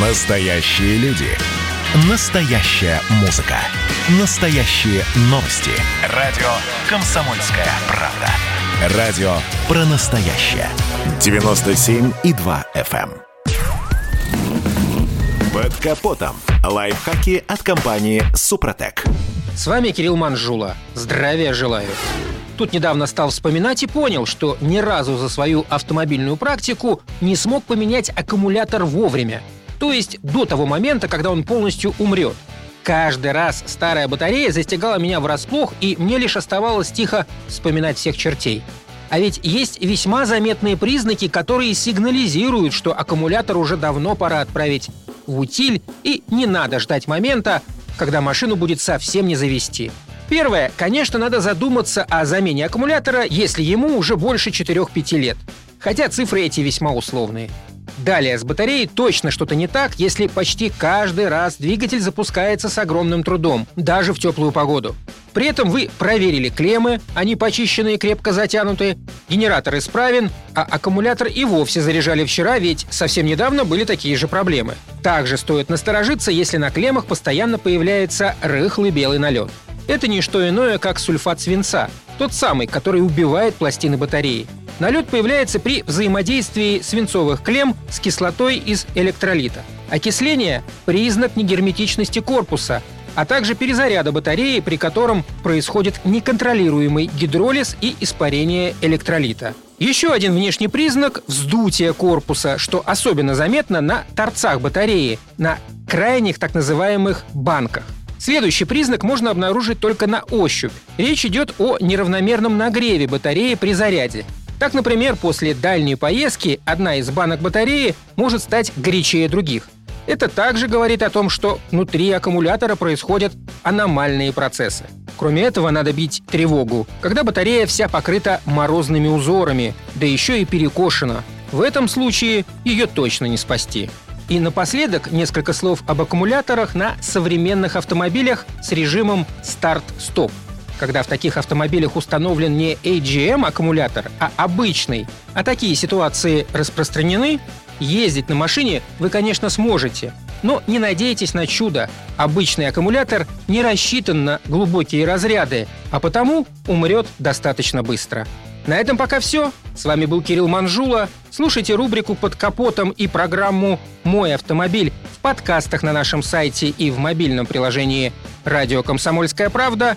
Настоящие люди. Настоящая музыка. Настоящие новости. Радио «Комсомольская правда». Радио про настоящее. 97,2 FM. эм. Под капотом. Лайфхаки от компании «Супротек». С вами Кирилл Манжула. Здравия желаю. Тут недавно стал вспоминать и понял, что ни разу за свою автомобильную практику не смог поменять аккумулятор вовремя. То есть до того момента, когда он полностью умрет. Каждый раз старая батарея застигала меня врасплох, и мне лишь оставалось тихо вспоминать всех чертей. А ведь есть весьма заметные признаки, которые сигнализируют, что аккумулятор уже давно пора отправить в утиль, и не надо ждать момента, когда машину будет совсем не завести. Первое, конечно, надо задуматься о замене аккумулятора, если ему уже больше 4-5 лет. Хотя цифры эти весьма условные. Далее, с батареей точно что-то не так, если почти каждый раз двигатель запускается с огромным трудом, даже в теплую погоду. При этом вы проверили клеммы, они почищены и крепко затянуты, генератор исправен, а аккумулятор и вовсе заряжали вчера, ведь совсем недавно были такие же проблемы. Также стоит насторожиться, если на клеммах постоянно появляется рыхлый белый налет. Это не что иное, как сульфат свинца, тот самый, который убивает пластины батареи. Налет появляется при взаимодействии свинцовых клемм с кислотой из электролита. Окисление – признак негерметичности корпуса, а также перезаряда батареи, при котором происходит неконтролируемый гидролиз и испарение электролита. Еще один внешний признак – вздутие корпуса, что особенно заметно на торцах батареи, на крайних так называемых банках. Следующий признак можно обнаружить только на ощупь. Речь идет о неравномерном нагреве батареи при заряде. Так, например, после дальней поездки одна из банок батареи может стать горячее других. Это также говорит о том, что внутри аккумулятора происходят аномальные процессы. Кроме этого, надо бить тревогу, когда батарея вся покрыта морозными узорами, да еще и перекошена. В этом случае ее точно не спасти. И напоследок несколько слов об аккумуляторах на современных автомобилях с режимом старт-стоп. Когда в таких автомобилях установлен не AGM аккумулятор, а обычный, а такие ситуации распространены, ездить на машине вы, конечно, сможете, но не надейтесь на чудо. Обычный аккумулятор не рассчитан на глубокие разряды, а потому умрет достаточно быстро. На этом пока все. С вами был Кирилл Манжула. Слушайте рубрику «Под капотом» и программу «Мой автомобиль» в подкастах на нашем сайте и в мобильном приложении «Радио Комсомольская правда»,